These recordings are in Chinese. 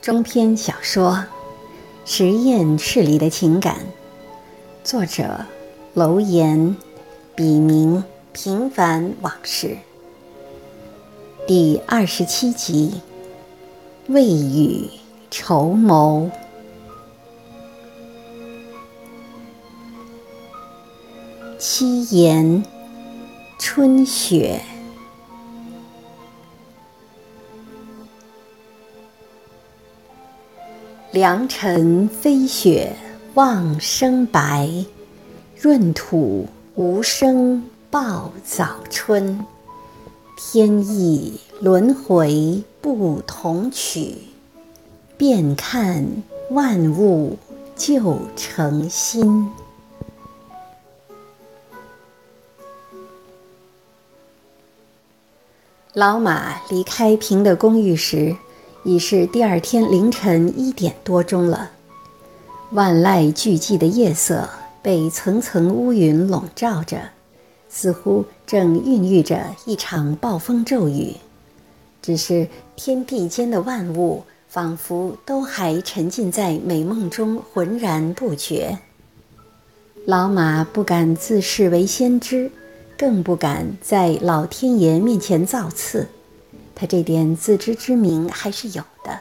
中篇小说《实验室里的情感》，作者楼岩，笔名平凡往事。第二十七集，未雨绸缪。七言春雪。良辰飞雪望生白，闰土无声报早春。天意轮回不同曲，遍看万物旧成新。老马离开平的公寓时。已是第二天凌晨一点多钟了，万籁俱寂的夜色被层层乌云笼罩着，似乎正孕育着一场暴风骤雨。只是天地间的万物仿佛都还沉浸在美梦中，浑然不觉。老马不敢自视为先知，更不敢在老天爷面前造次。他这点自知之明还是有的。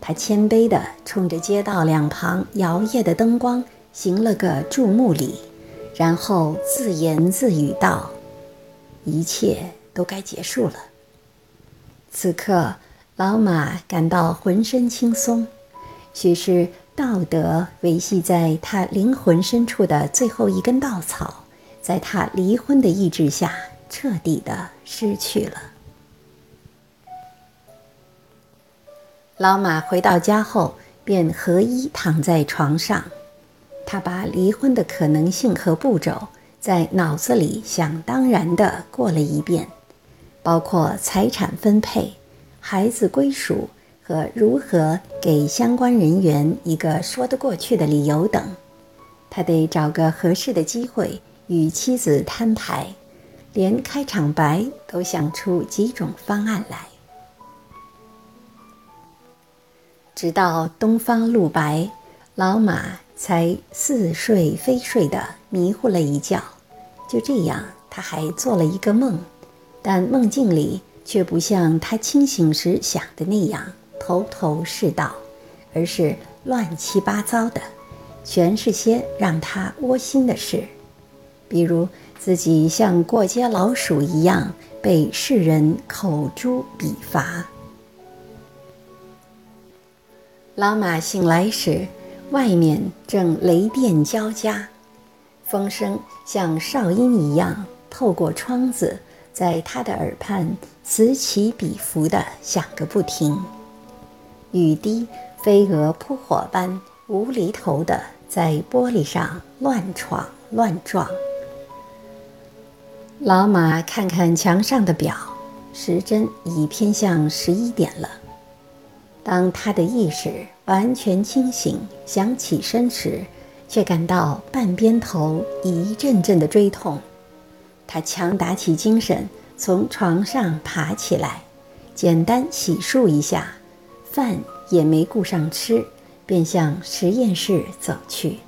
他谦卑地冲着街道两旁摇曳的灯光行了个注目礼，然后自言自语道：“一切都该结束了。”此刻，老马感到浑身轻松，许是道德维系在他灵魂深处的最后一根稻草，在他离婚的意志下彻底的失去了。老马回到家后，便合衣躺在床上。他把离婚的可能性和步骤在脑子里想当然地过了一遍，包括财产分配、孩子归属和如何给相关人员一个说得过去的理由等。他得找个合适的机会与妻子摊牌，连开场白都想出几种方案来。直到东方露白，老马才似睡非睡的迷糊了一觉。就这样，他还做了一个梦，但梦境里却不像他清醒时想的那样头头是道，而是乱七八糟的，全是些让他窝心的事，比如自己像过街老鼠一样被世人口诛笔伐。老马醒来时，外面正雷电交加，风声像哨音一样透过窗子，在他的耳畔此起彼伏地响个不停。雨滴飞蛾扑火般无厘头地在玻璃上乱闯乱撞。老马看看墙上的表，时针已偏向十一点了。当他的意识完全清醒，想起身时，却感到半边头一阵阵的锥痛。他强打起精神，从床上爬起来，简单洗漱一下，饭也没顾上吃，便向实验室走去。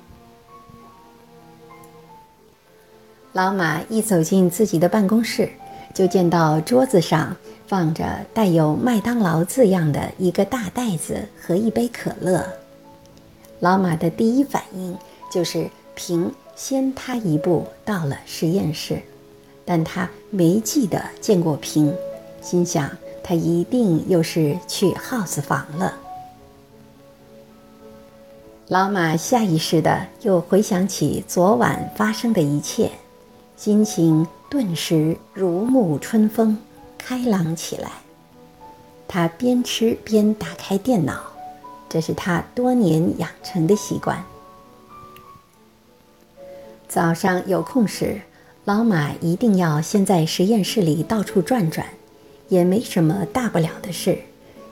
老马一走进自己的办公室，就见到桌子上。放着带有麦当劳字样的一个大袋子和一杯可乐，老马的第一反应就是平先他一步到了实验室，但他没记得见过平，心想他一定又是去 house 房了。老马下意识的又回想起昨晚发生的一切，心情顿时如沐春风。开朗起来，他边吃边打开电脑，这是他多年养成的习惯。早上有空时，老马一定要先在实验室里到处转转，也没什么大不了的事，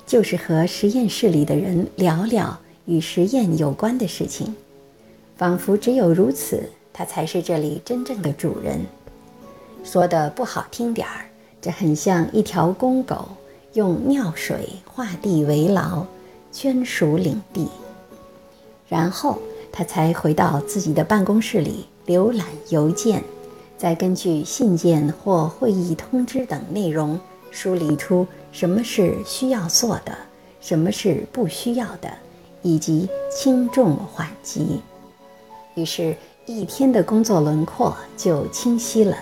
就是和实验室里的人聊聊与实验有关的事情，仿佛只有如此，他才是这里真正的主人。说的不好听点儿。这很像一条公狗用尿水画地为牢，圈属领地。然后他才回到自己的办公室里浏览邮件，再根据信件或会议通知等内容梳理出什么是需要做的，什么是不需要的，以及轻重缓急。于是，一天的工作轮廓就清晰了。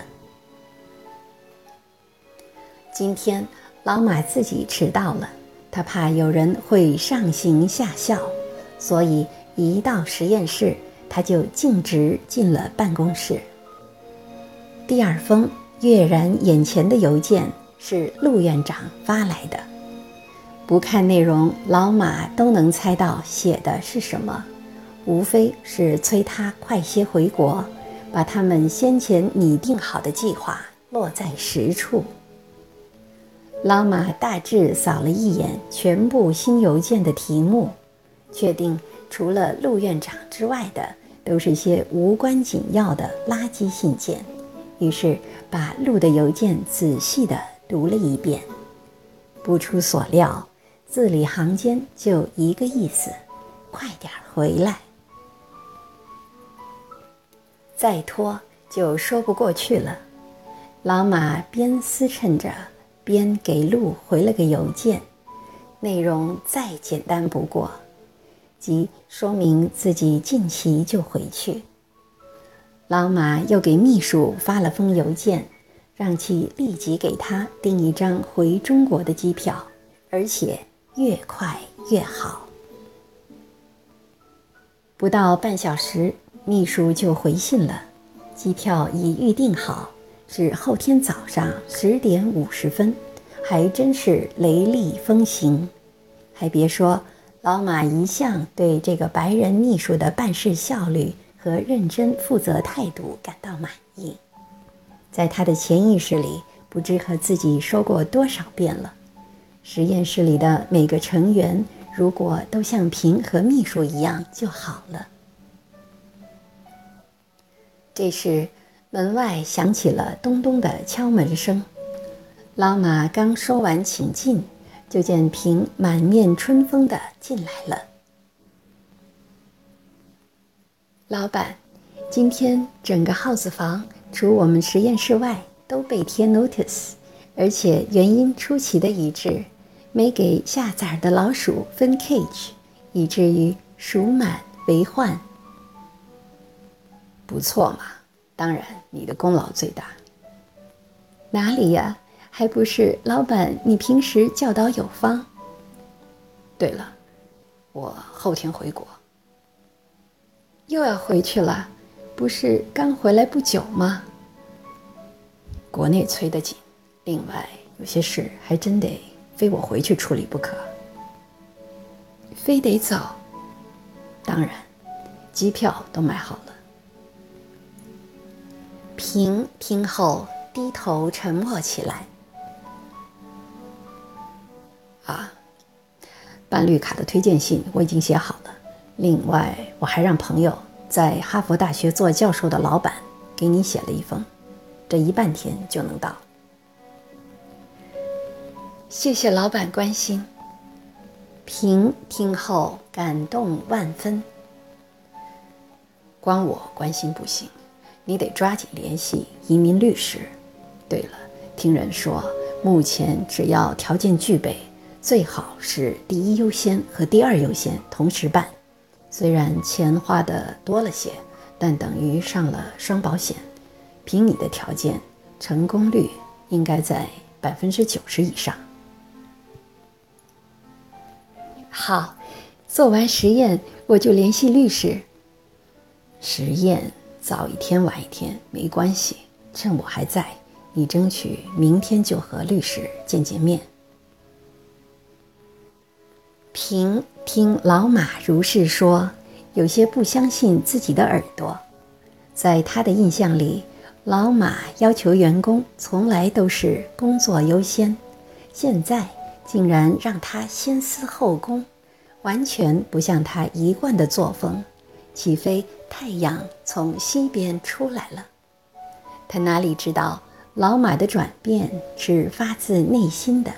今天老马自己迟到了，他怕有人会上行下效，所以一到实验室，他就径直进了办公室。第二封跃然眼前的邮件是陆院长发来的，不看内容，老马都能猜到写的是什么，无非是催他快些回国，把他们先前拟定好的计划落在实处。老马大致扫了一眼全部新邮件的题目，确定除了陆院长之外的都是些无关紧要的垃圾信件，于是把陆的邮件仔细地读了一遍。不出所料，字里行间就一个意思：快点回来。再拖就说不过去了。老马边思忖着。边给路回了个邮件，内容再简单不过，即说明自己近期就回去。老马又给秘书发了封邮件，让其立即给他订一张回中国的机票，而且越快越好。不到半小时，秘书就回信了，机票已预定好。是后天早上十点五十分，还真是雷厉风行。还别说，老马一向对这个白人秘书的办事效率和认真负责态度感到满意。在他的潜意识里，不知和自己说过多少遍了：实验室里的每个成员，如果都像平和秘书一样就好了。这是。门外响起了咚咚的敲门声，老马刚说完请进，就见平满面春风的进来了。老板，今天整个 house 房除我们实验室外都被贴 notice，而且原因出奇的一致，没给下崽的老鼠分 cage，以至于鼠满为患。不错嘛。当然，你的功劳最大。哪里呀？还不是老板，你平时教导有方。对了，我后天回国。又要回去了？不是刚回来不久吗？国内催得紧，另外有些事还真得非我回去处理不可。非得走？当然，机票都买好了。平听后低头沉默起来。啊，办绿卡的推荐信我已经写好了。另外，我还让朋友在哈佛大学做教授的老板给你写了一封，这一半天就能到。谢谢老板关心。平听后感动万分。光我关心不行。你得抓紧联系移民律师。对了，听人说，目前只要条件具备，最好是第一优先和第二优先同时办。虽然钱花的多了些，但等于上了双保险。凭你的条件，成功率应该在百分之九十以上。好，做完实验我就联系律师。实验。早一天晚一天没关系，趁我还在，你争取明天就和律师见见面。平听老马如是说，有些不相信自己的耳朵。在他的印象里，老马要求员工从来都是工作优先，现在竟然让他先思后工，完全不像他一贯的作风。起飞太阳从西边出来了？他哪里知道老马的转变是发自内心的。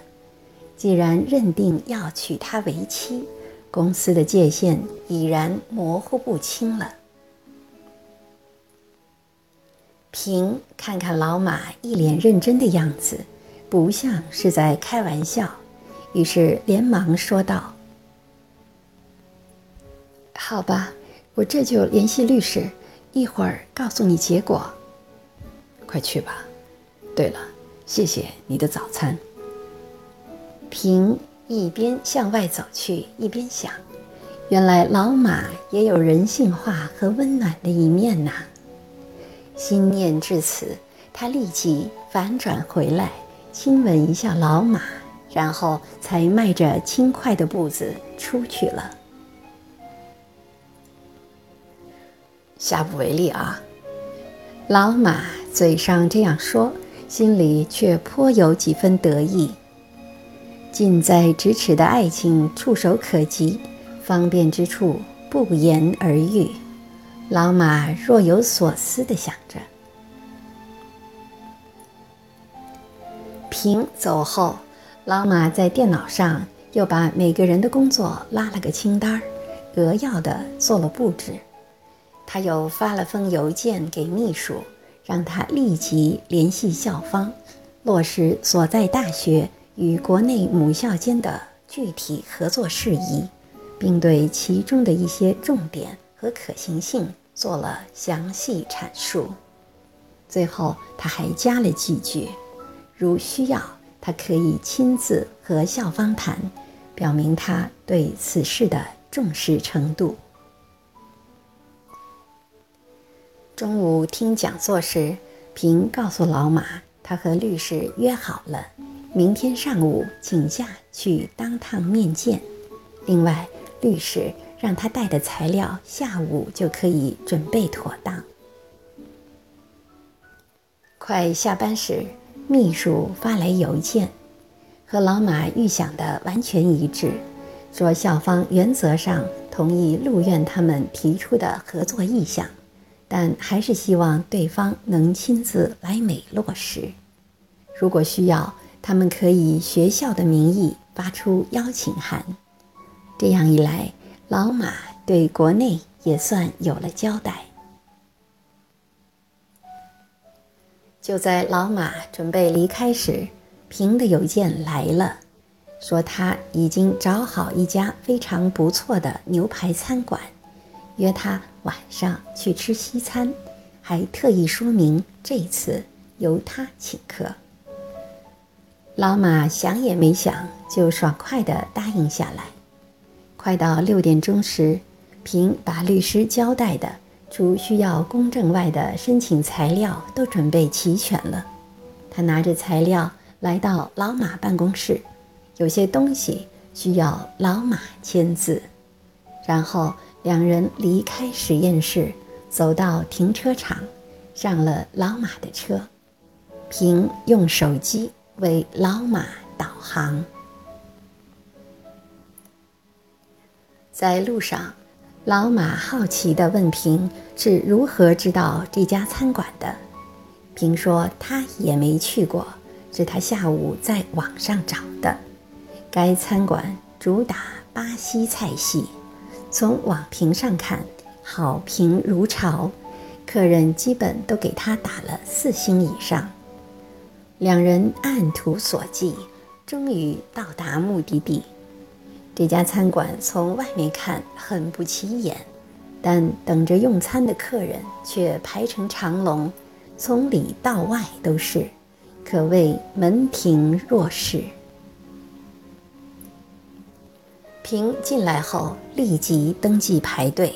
既然认定要娶她为妻，公司的界限已然模糊不清了。平看看老马一脸认真的样子，不像是在开玩笑，于是连忙说道：“好吧，我这就联系律师，一会儿告诉你结果。快去吧。对了，谢谢你的早餐。”平一边向外走去，一边想：原来老马也有人性化和温暖的一面呐。心念至此，他立即反转回来，亲吻一下老马，然后才迈着轻快的步子出去了。下不为例啊！老马嘴上这样说，心里却颇有几分得意。近在咫尺的爱情，触手可及，方便之处不言而喻。老马若有所思地想着。平走后，老马在电脑上又把每个人的工作拉了个清单，扼要的做了布置。他又发了封邮件给秘书，让他立即联系校方，落实所在大学与国内母校间的具体合作事宜，并对其中的一些重点和可行性。做了详细阐述，最后他还加了几句：如需要，他可以亲自和校方谈，表明他对此事的重视程度。中午听讲座时，平告诉老马，他和律师约好了，明天上午请假去当趟面见。另外，律师。让他带的材料下午就可以准备妥当。快下班时，秘书发来邮件，和老马预想的完全一致，说校方原则上同意陆院他们提出的合作意向，但还是希望对方能亲自来美落实。如果需要，他们可以学校的名义发出邀请函。这样一来。老马对国内也算有了交代。就在老马准备离开时，平的邮件来了，说他已经找好一家非常不错的牛排餐馆，约他晚上去吃西餐，还特意说明这次由他请客。老马想也没想，就爽快地答应下来。快到六点钟时，平把律师交代的除需要公证外的申请材料都准备齐全了。他拿着材料来到老马办公室，有些东西需要老马签字。然后两人离开实验室，走到停车场，上了老马的车。平用手机为老马导航。在路上，老马好奇地问平是如何知道这家餐馆的。平说他也没去过，是他下午在网上找的。该餐馆主打巴西菜系，从网评上看，好评如潮，客人基本都给他打了四星以上。两人按图索骥，终于到达目的地。这家餐馆从外面看很不起眼，但等着用餐的客人却排成长龙，从里到外都是，可谓门庭若市。平进来后立即登记排队，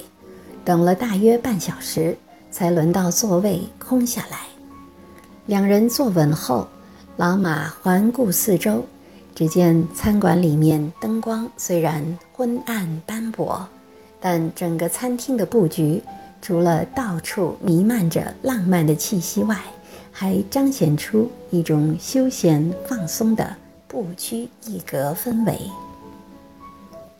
等了大约半小时，才轮到座位空下来。两人坐稳后，老马环顾四周。只见餐馆里面灯光虽然昏暗斑驳，但整个餐厅的布局，除了到处弥漫着浪漫的气息外，还彰显出一种休闲放松的不拘一格氛围。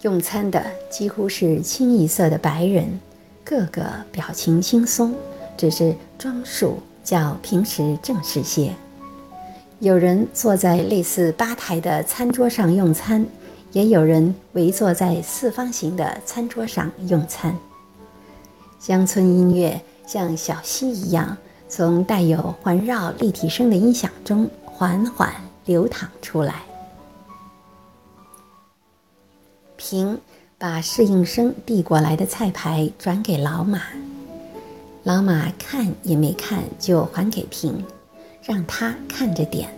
用餐的几乎是清一色的白人，个个表情轻松，只是装束较平时正式些。有人坐在类似吧台的餐桌上用餐，也有人围坐在四方形的餐桌上用餐。乡村音乐像小溪一样，从带有环绕立体声的音响中缓缓流淌出来。平把侍应生递过来的菜牌转给老马，老马看也没看就还给平，让他看着点。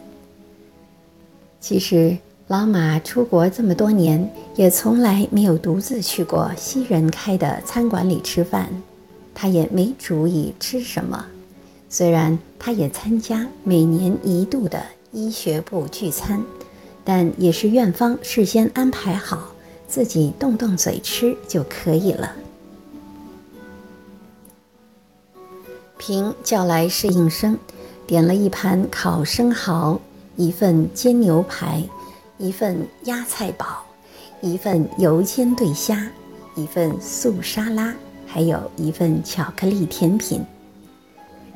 其实。老马出国这么多年，也从来没有独自去过西人开的餐馆里吃饭，他也没主意吃什么。虽然他也参加每年一度的医学部聚餐，但也是院方事先安排好，自己动动嘴吃就可以了。平叫来侍应生，点了一盘烤生蚝，一份煎牛排。一份鸭菜煲，一份油煎对虾，一份素沙拉，还有一份巧克力甜品。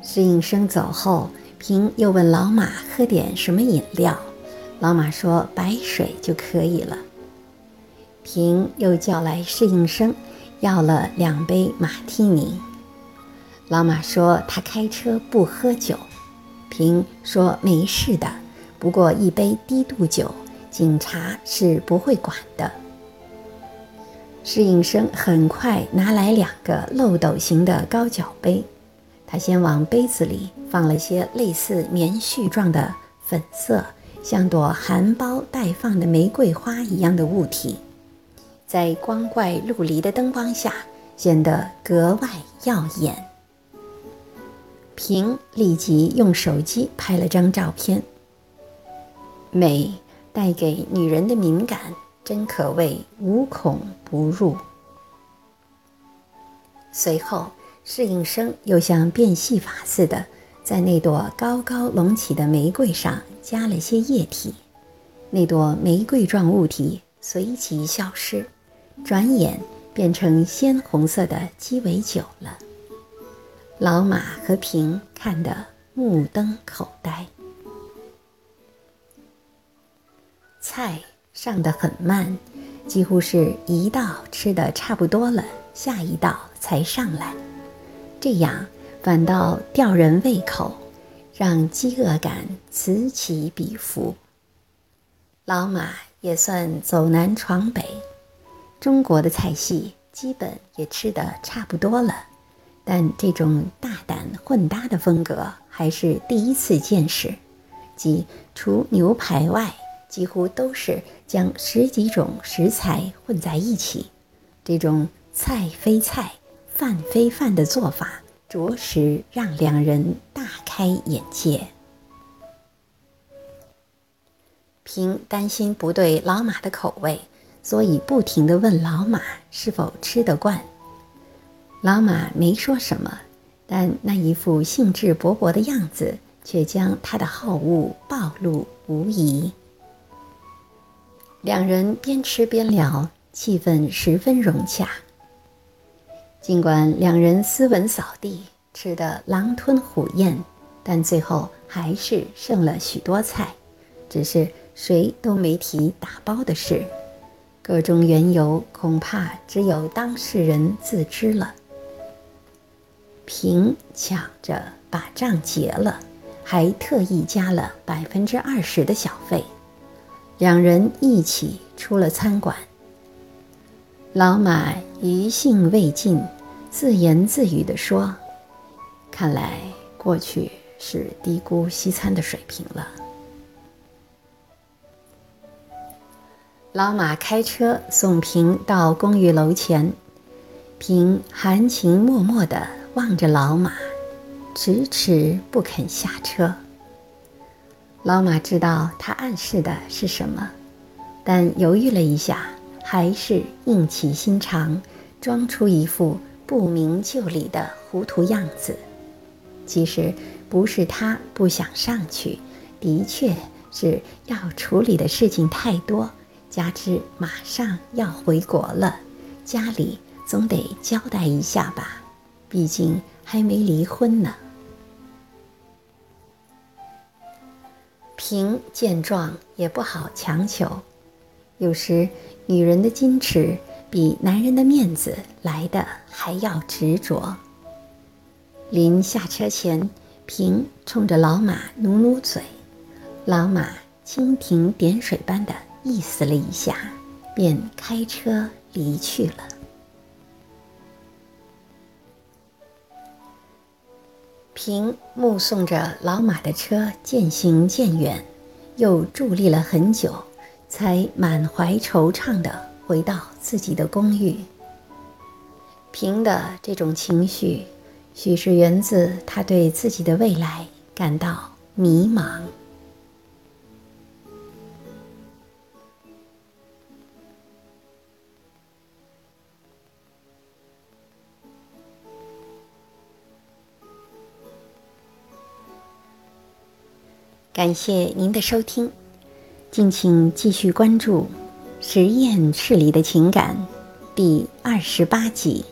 侍应生走后，平又问老马喝点什么饮料，老马说白水就可以了。平又叫来侍应生，要了两杯马提尼。老马说他开车不喝酒，平说没事的，不过一杯低度酒。警察是不会管的。侍应生很快拿来两个漏斗形的高脚杯，他先往杯子里放了些类似棉絮状的粉色，像朵含苞待放的玫瑰花一样的物体，在光怪陆离的灯光下显得格外耀眼。平立即用手机拍了张照片，美。带给女人的敏感，真可谓无孔不入。随后，侍应生又像变戏法似的，在那朵高高隆起的玫瑰上加了些液体，那朵玫瑰状物体随即消失，转眼变成鲜红色的鸡尾酒了。老马和平看得目瞪口呆。菜上得很慢，几乎是一道吃的差不多了，下一道才上来。这样反倒吊人胃口，让饥饿感此起彼伏。老马也算走南闯北，中国的菜系基本也吃得差不多了，但这种大胆混搭的风格还是第一次见识，即除牛排外。几乎都是将十几种食材混在一起，这种菜非菜、饭非饭的做法，着实让两人大开眼界。平担心不对老马的口味，所以不停地问老马是否吃得惯。老马没说什么，但那一副兴致勃勃的样子，却将他的好恶暴露无遗。两人边吃边聊，气氛十分融洽。尽管两人斯文扫地，吃得狼吞虎咽，但最后还是剩了许多菜，只是谁都没提打包的事。个中缘由，恐怕只有当事人自知了。平抢着把账结了，还特意加了百分之二十的小费。两人一起出了餐馆。老马余兴未尽，自言自语地说：“看来过去是低估西餐的水平了。”老马开车送平到公寓楼前，平含情脉脉地望着老马，迟迟不肯下车。老马知道他暗示的是什么，但犹豫了一下，还是硬起心肠，装出一副不明就里的糊涂样子。其实不是他不想上去，的确是要处理的事情太多，加之马上要回国了，家里总得交代一下吧，毕竟还没离婚呢。平见状也不好强求，有时，女人的矜持比男人的面子来的还要执着。临下车前，平冲着老马努努嘴，老马蜻蜓点水般的意思了一下，便开车离去了。平目送着老马的车渐行渐远，又伫立了很久，才满怀惆怅地回到自己的公寓。平的这种情绪。许是源自他对自己的未来感到迷茫。感谢您的收听，敬请继续关注《实验室里的情感》第二十八集。